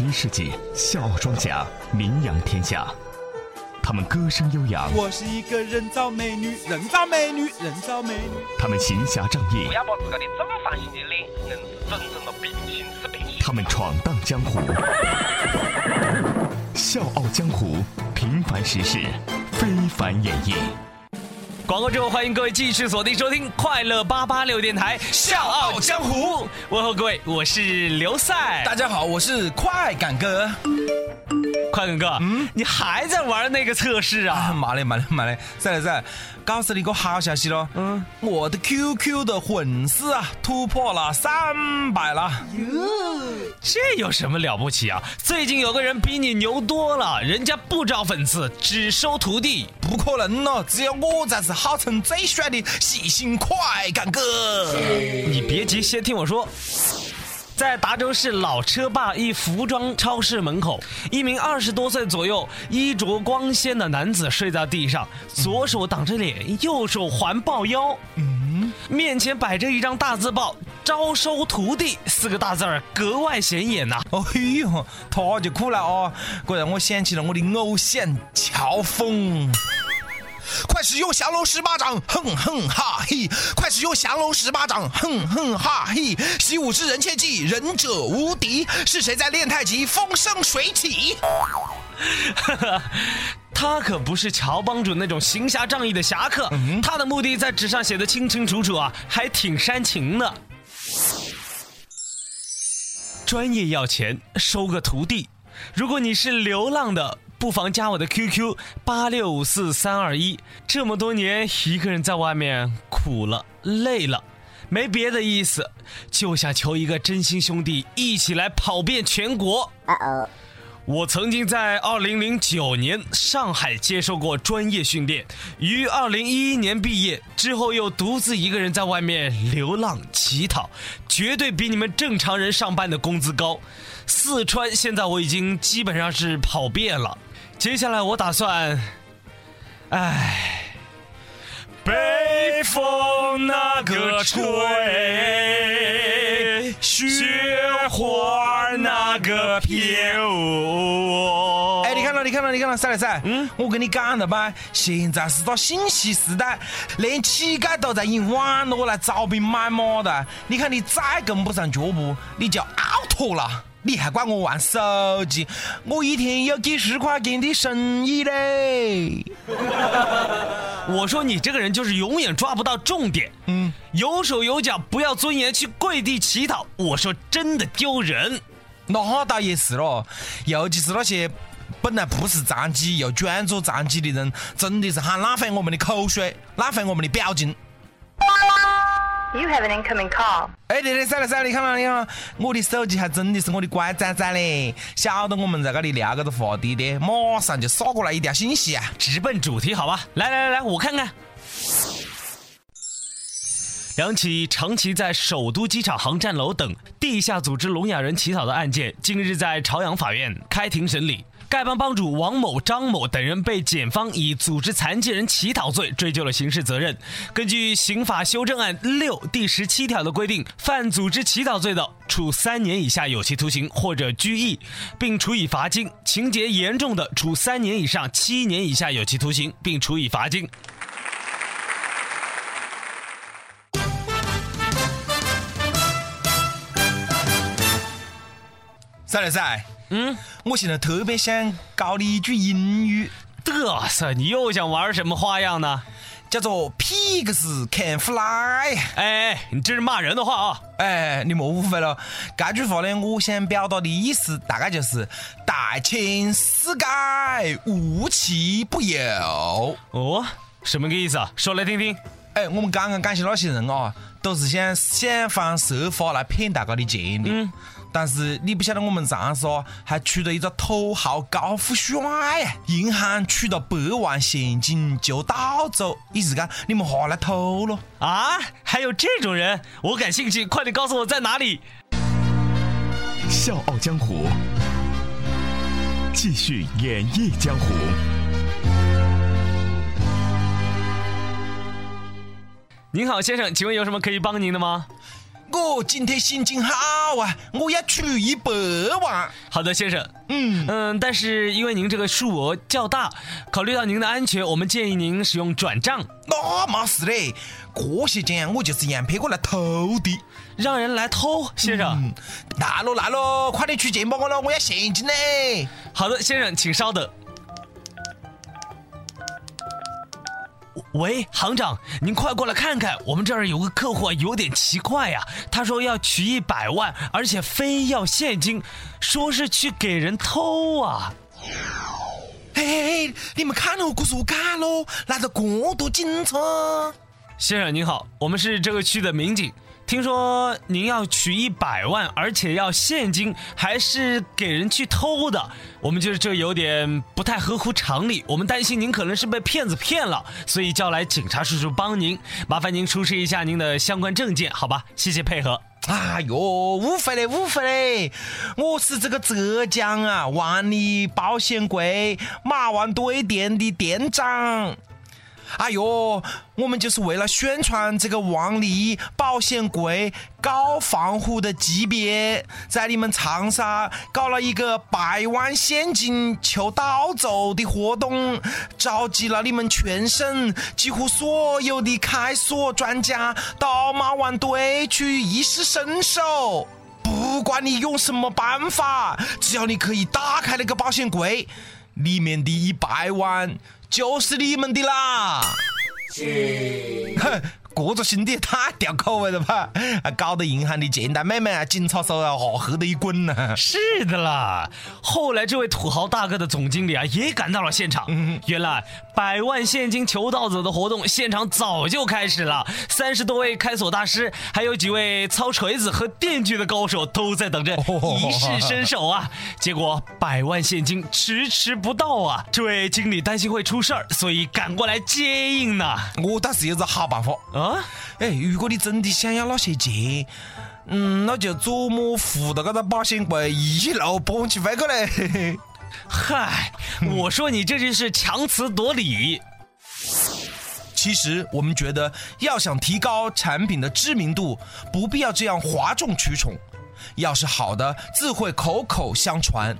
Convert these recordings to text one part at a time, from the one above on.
十一世纪，笑傲庄稼名扬天下。他们歌声悠扬，我是一个人造美女，人造美女，人造美女。他们行侠仗义不，要把自个的正方形的脸硬是整成了平行四平行。他们闯荡江湖。笑傲江湖，平凡实事，非凡演绎。广告之后，欢迎各位继续锁定收听快乐八八六电台《笑傲江湖》。问候各位，我是刘赛。大家好，我是快感哥。快梗哥，嗯，你还在玩那个测试啊，啊？妈嘞妈嘞妈嘞！再来再来，告诉你个好消息喽，嗯，我的 QQ 的粉丝啊突破了三百了。哟这有什么了不起啊？最近有个人比你牛多了，人家不招粉丝，只收徒弟。不可能咯，只有我才是号称最帅的细心快感哥。你别急，先听我说。在达州市老车坝一服装超市门口，一名二十多岁左右、衣着光鲜的男子睡在地上，左手挡着脸，右手环抱腰。嗯，面前摆着一张大字报“招收徒弟”四个大字儿，格外显眼呐、哎呦，他就哭了哦，果然我想起了我的偶像乔峰。快使用降龙十八掌，哼哼哈嘿！快使用降龙十八掌，哼哼哈嘿！习武之人切记，仁者无敌。是谁在练太极，风生水起？他可不是乔帮主那种行侠仗义的侠客，嗯他的目的在纸上写的清清楚楚啊，还挺煽情呢。专业要钱，收个徒弟。如果你是流浪的，不妨加我的 QQ 八六五四三二一。这么多年一个人在外面苦了累了，没别的意思，就想求一个真心兄弟，一起来跑遍全国。我曾经在2009年上海接受过专业训练，于2011年毕业之后，又独自一个人在外面流浪乞讨，绝对比你们正常人上班的工资高。四川现在我已经基本上是跑遍了，接下来我打算，唉，北风那个吹，雪花那个飘。哎，你看到，你看到，你看到，赛来赛，嗯，我跟你讲了吧，现在是个信息时代，连乞丐都在用网络来招兵买马的。你看你再跟不上脚步，你就 out 了。你还管我玩手机？我一天有几十块钱的生意嘞。我说你这个人就是永远抓不到重点，嗯，有手有脚，不要尊严去跪地乞讨。我说真的丢人。那倒也是咯，尤其是那些本来不是残疾又装作残疾的人，真的是很浪费我们的口水，浪费我们的表情。You have an incoming call. 哎，对对，赛了赛了，你看到你看到，我的手机还真的是我的乖仔仔嘞，晓得我们在这里聊这个话题的，马上就扫过来一条信息啊。直奔主题好吧？来来来来，我看看。两起长期在首都机场航站楼等地下组织聋哑人乞讨的案件，近日在朝阳法院开庭审理。丐帮帮主王某、张某等人被检方以组织残疾人乞讨罪追究了刑事责任。根据刑法修正案六第十七条的规定，犯组织乞讨罪的，处三年以下有期徒刑或者拘役，并处以罚金；情节严重的，处三年以上七年以下有期徒刑，并处以罚金。赛了赛，嗯，我现在特别想教你一句英语，嘚瑟，你又想玩什么花样呢？叫做 “pigs can fly”。哎，你这是骂人的话啊！哎，你莫误会了，这句话呢，我想表达的意思大概就是“大千世界无奇不有哦，什么个意思啊？说来听听。”。哎，我们刚刚感谢那些人啊，都是想想方设法来骗大家的钱的。嗯但是你不晓得，我们长沙还出了一个土豪高富帅呀，银行取了百万现金就盗走，意思讲你们下来偷咯。啊，还有这种人，我感兴趣，快点告诉我在哪里。笑傲江湖，继续演绎江湖。您好，先生，请问有什么可以帮您的吗？我今天心情好啊，我要取一百万。好的，先生。嗯，嗯，但是因为您这个数额较大，考虑到您的安全，我们建议您使用转账，那没事嘞，这些钱我就是让别个来偷的。让人来偷。先生，嗯，来喽来喽，快点取钱包我了，我要现金嘞。好的，先生，请稍等。喂，行长，您快过来看看，我们这儿有个客户啊，有点奇怪呀、他说要取一百万，而且非要现金，说是去给人偷啊。嘿嘿嘿，你们看喽，这是我干喽，来了这多警察。先生您好，我们是这个区的民警。听说您要取一百万，而且要现金，还是给人去偷的？我们觉得这有点不太合乎常理，我们担心您可能是被骗子骗了，所以叫来警察叔叔帮您。麻烦您出示一下您的相关证件，好吧？谢谢配合。哎呦，误会嘞，误会嘞！我是这个浙江啊万里保险柜马王堆店的店长。哎呦，我们就是为了宣传这个万利保险柜高防护的级别，在你们长沙搞了一个百万现金求盗走的活动，召集了你们全省几乎所有的开锁专家到马王堆去一试身手。不管你用什么办法，只要你可以打开那个保险柜，里面的一百万就是你们的啦！哼，这个兄弟太吊口味了吧？啊，搞得银行的钱袋妹妹啊，警察叔啊，哈喝得一滚呐！是的啦，后来这位土豪大哥的总经理啊也赶到了现场。原来百万现金求盗者的活动现场早就开始了，三十多位开锁大师，还有几位操锤子和电锯的高手都在等着一试身手啊。结果百万现金迟迟不到啊，这位经理担心会出事儿，所以赶过来接应呢。我倒是有个好办法。啊，哎，如果你真的想要那些钱，嗯，那就琢磨扶到这个保险柜一路搬起飞过来。嗨，我说你这就是强词夺理。其实我们觉得，要想提高产品的知名度，不必要这样哗众取宠。要是好的，自会口口相传。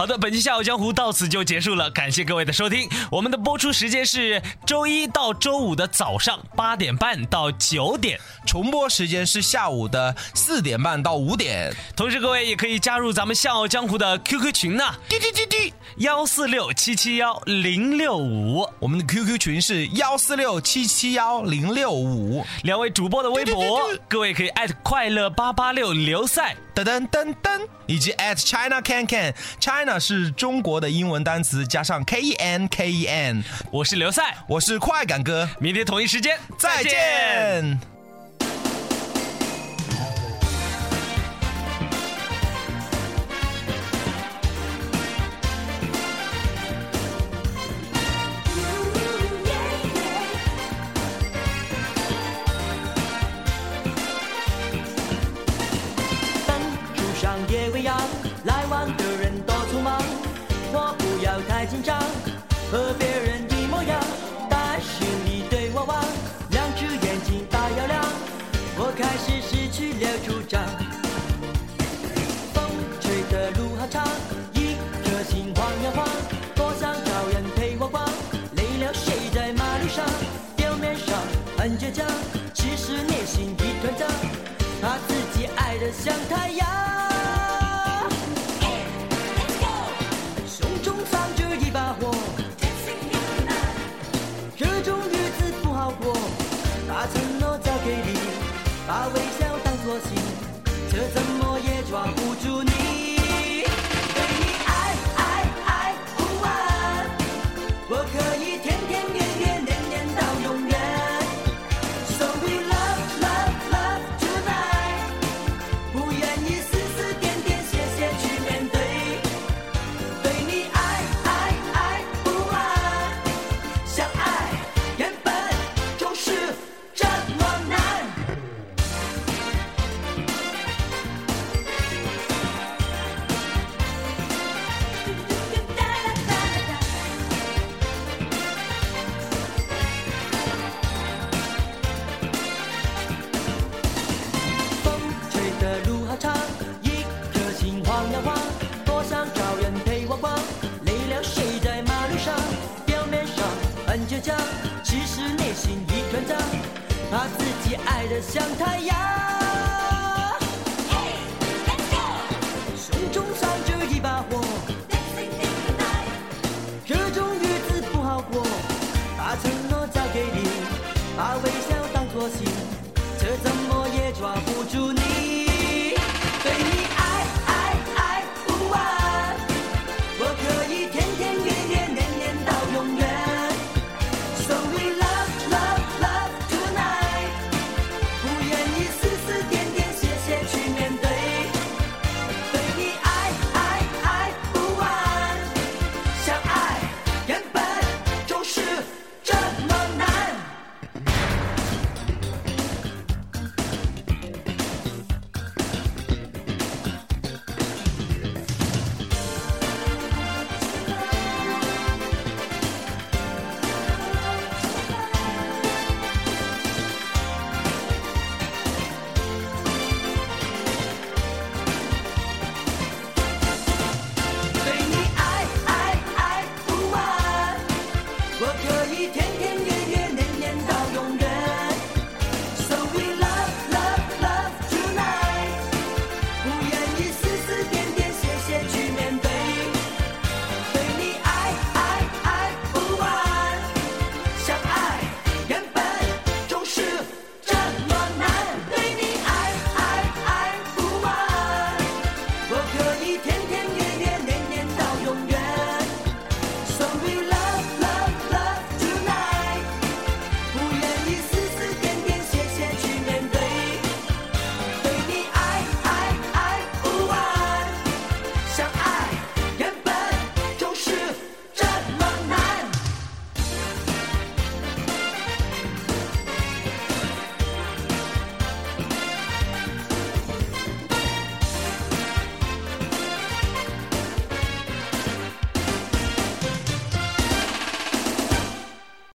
好的，本期《笑傲江湖》到此就结束了，感谢各位的收听。我们的播出时间是周一到周五的早上八点半到九点，重播时间是下午的四点半到五点。同时各位也可以加入咱们《笑傲江湖》的 QQ 群呐、滴滴滴滴，幺四六七七幺零六五，我们的 QQ 群是幺四六七七幺零六五。两位主播的微博各位可以艾特快乐八八六刘赛。噔噔噔噔，以及艾特 China Can Can，China 是中国的英文单词加上 K E N K E N。我是刘赛，我是快感哥，明天同一时间再见。灯和别人一模样，但是你对我望，两只眼睛大又亮，我开始失去了主张。风吹的路好长，一颗心晃呀晃，多想找人陪我逛，累了睡在马路上，表面上很倔强，其实内心一团糟。怕自己爱得像太爱的像太阳。